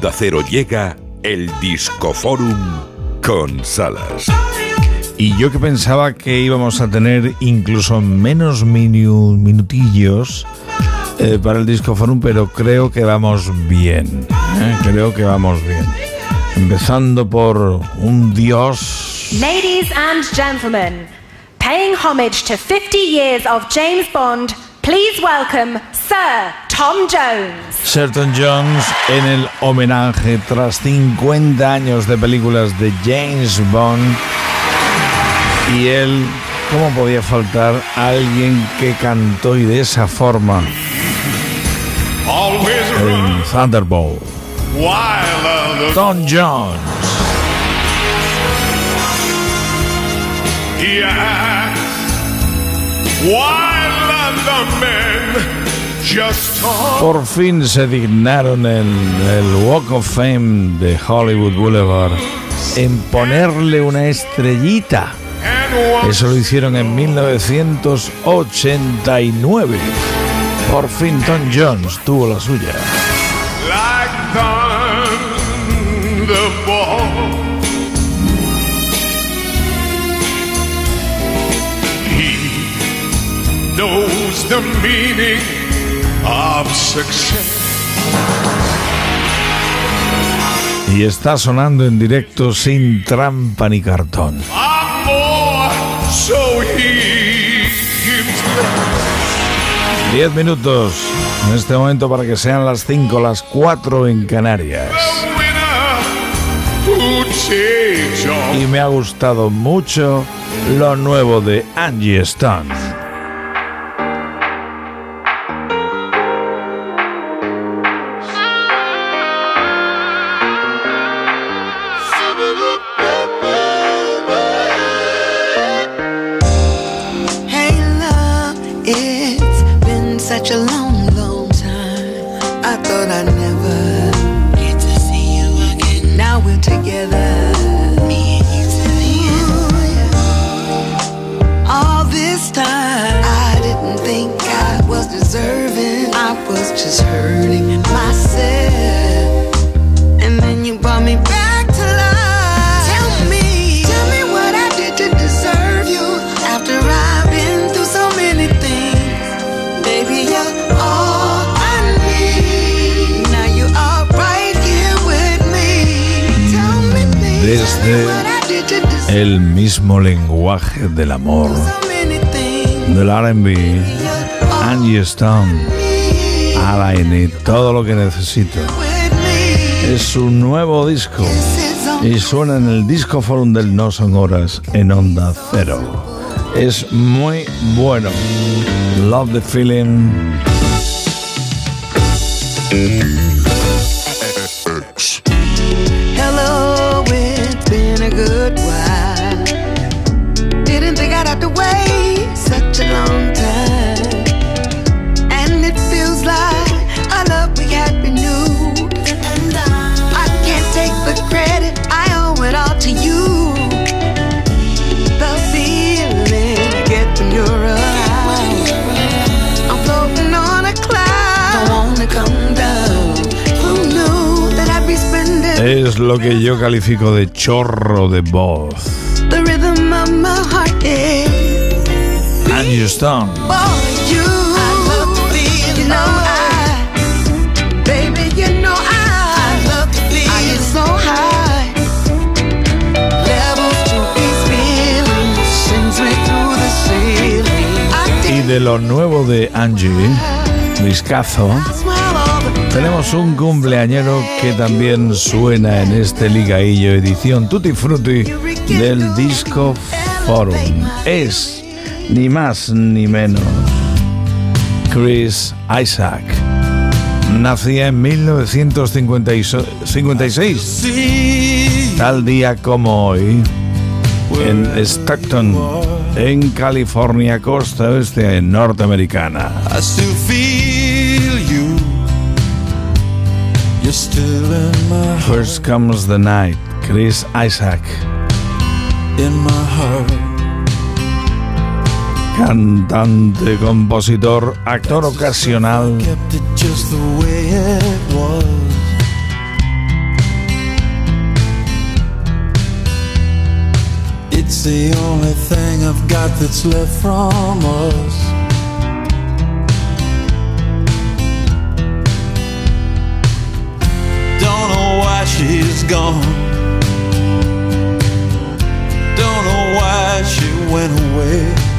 De Cero llega el Discoforum con Salas. Y yo que pensaba que íbamos a tener incluso menos minutillos eh, para el Discoforum, pero creo que vamos bien. ¿eh? Creo que vamos bien. Empezando por un dios. Ladies and gentlemen, paying homage to 50 years of James Bond, please welcome Sir Tom Jones. Sir Tom Jones en el homenaje tras 50 años de películas de James Bond. Y él, ¿cómo podía faltar alguien que cantó y de esa forma? En Thunderbolt. Tom Jones. Por fin se dignaron en el Walk of Fame de Hollywood Boulevard en ponerle una estrellita. Eso lo hicieron en 1989. Por fin Tom Jones tuvo la suya. knows the meaning of success. Y está sonando en directo sin trampa ni cartón. Diez minutos en este momento para que sean las cinco, las cuatro en Canarias. Y me ha gustado mucho lo nuevo de Angie Stone. Mismo lenguaje del amor, del RB, Angie Stone, Alain todo lo que necesito. Es su nuevo disco y suena en el disco forum del No Son Horas en Onda Cero. Es muy bueno. Love the feeling. such a long time. And it feels like our love we had renewed. I can't take the credit, I owe it all to you. The feeling you get when you're around. I'm floating on a cloud, don't wanna come down. Who knew that I'd be spending Es lo que yo califico de chorro de voz. The rhythm of my heart is Angie Stone. Y de lo nuevo de Angie, Discazo. Tenemos un cumpleañero que también suena en este ligaillo edición Tutti Frutti del Disco Forum. Es ni más ni menos Chris Isaac. Nacía en 1956, tal día como hoy, en Stockton, en California, costa oeste norteamericana. First comes the night, Chris Isaac. In my heart. cantante, compositor, actor ocasional. It's the only thing I've got that's left from us. Don't know why she's gone. Don't know why she went away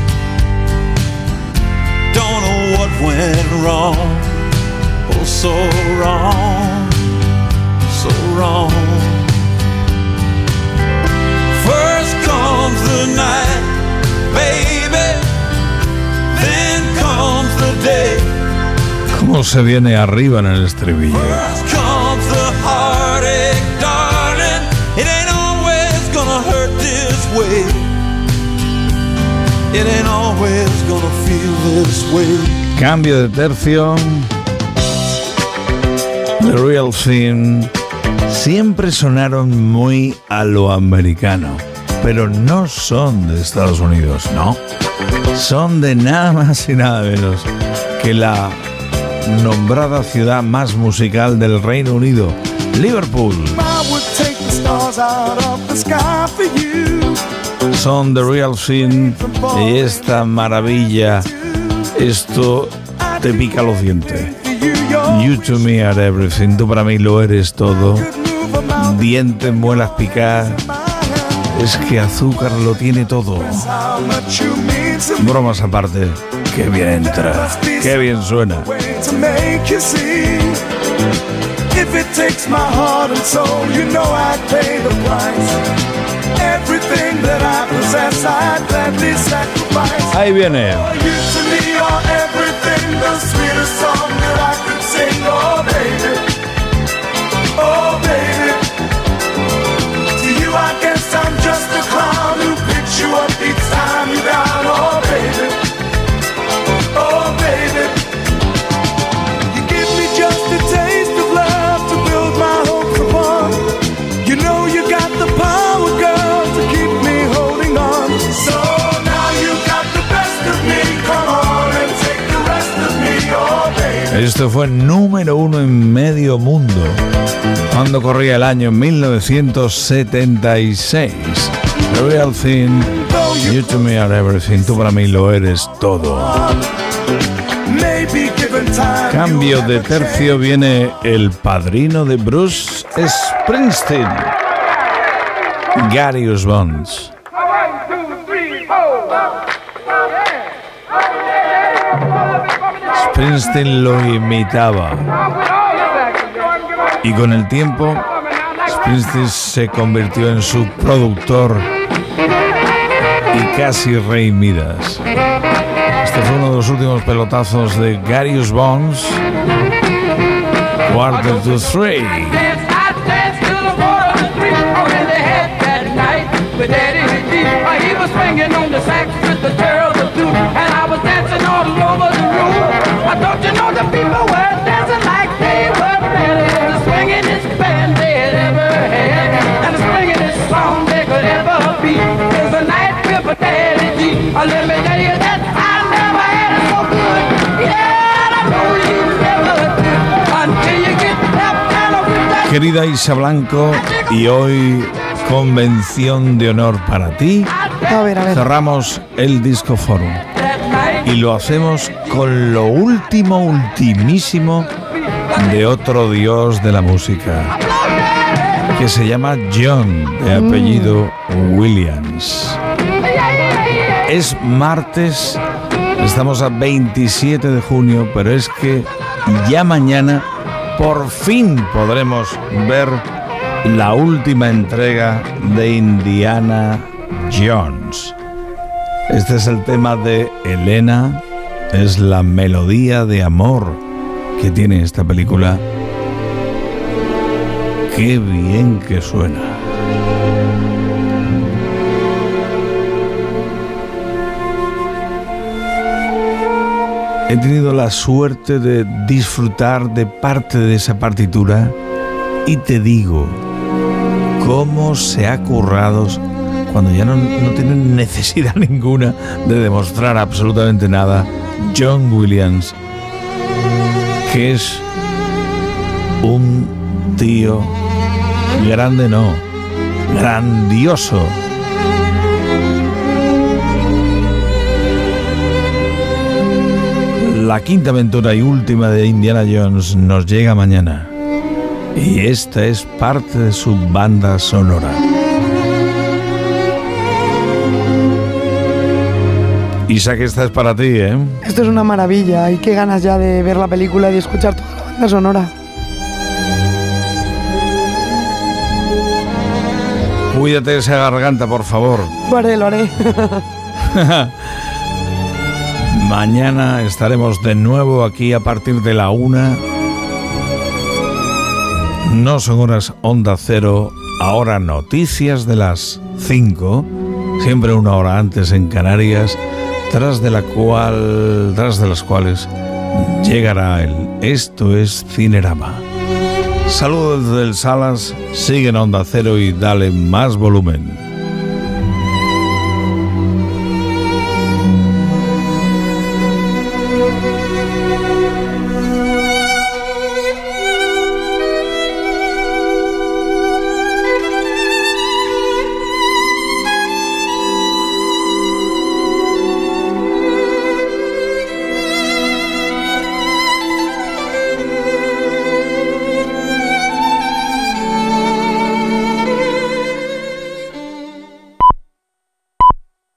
went wrong. Oh, so wrong. So wrong. First comes the night, baby. Then comes the day. ¿Cómo se viene arriba en el estribillo? First comes the heartache, darling. It ain't always gonna hurt this way. It ain't always gonna feel this way. Cambio de tercio. The Real Thing. Siempre sonaron muy a lo americano, pero no son de Estados Unidos, no. Son de nada más y nada menos que la nombrada ciudad más musical del Reino Unido, Liverpool. Son The Real Thing y esta maravilla, esto te pica los dientes. You, to me are everything, tú para mí lo eres todo. Dientes, muelas picar, es que azúcar lo tiene todo. Bromas aparte, qué bien entra, qué bien suena. Way to make you see. If it takes my heart and soul, you know I'd pay the price. Everything that I possess, I'd gladly sacrifice. Ahí viene. Everything, the sweetest song that I could sing. Oh, baby. Esto fue número uno en medio mundo cuando corría el año 1976. The Real Thing, You to me are everything, tú para mí lo eres todo. Cambio de tercio viene el padrino de Bruce Springsteen, Gary Bonds. Springsteen lo imitaba y con el tiempo Springsteen se convirtió en su productor y casi rey Midas. Este fue uno de los últimos pelotazos de Gary Bonds. Quarter to three. Querida Isa Blanco, y hoy convención de honor para ti. A ver, a ver. Cerramos el Disco Forum y lo hacemos con lo último, ultimísimo de otro dios de la música que se llama John, de apellido Williams. Es martes, estamos a 27 de junio, pero es que ya mañana por fin podremos ver la última entrega de Indiana Jones. Este es el tema de Elena, es la melodía de amor que tiene esta película. Qué bien que suena. He tenido la suerte de disfrutar de parte de esa partitura y te digo, cómo se ha currado cuando ya no, no tienen necesidad ninguna de demostrar absolutamente nada. John Williams, que es un tío grande, no, grandioso. La quinta aventura y última de Indiana Jones nos llega mañana. Y esta es parte de su banda sonora. Isaac, esta es para ti, ¿eh? Esto es una maravilla y qué ganas ya de ver la película y de escuchar toda la banda sonora. Cuídate esa garganta, por favor. Lo haré, lo haré. Mañana estaremos de nuevo aquí a partir de la una. No son horas onda cero, ahora noticias de las cinco, siempre una hora antes en Canarias, tras de la cual, tras de las cuales llegará el Esto es Cinerama. Saludos del Salas, sigue en onda cero y dale más volumen.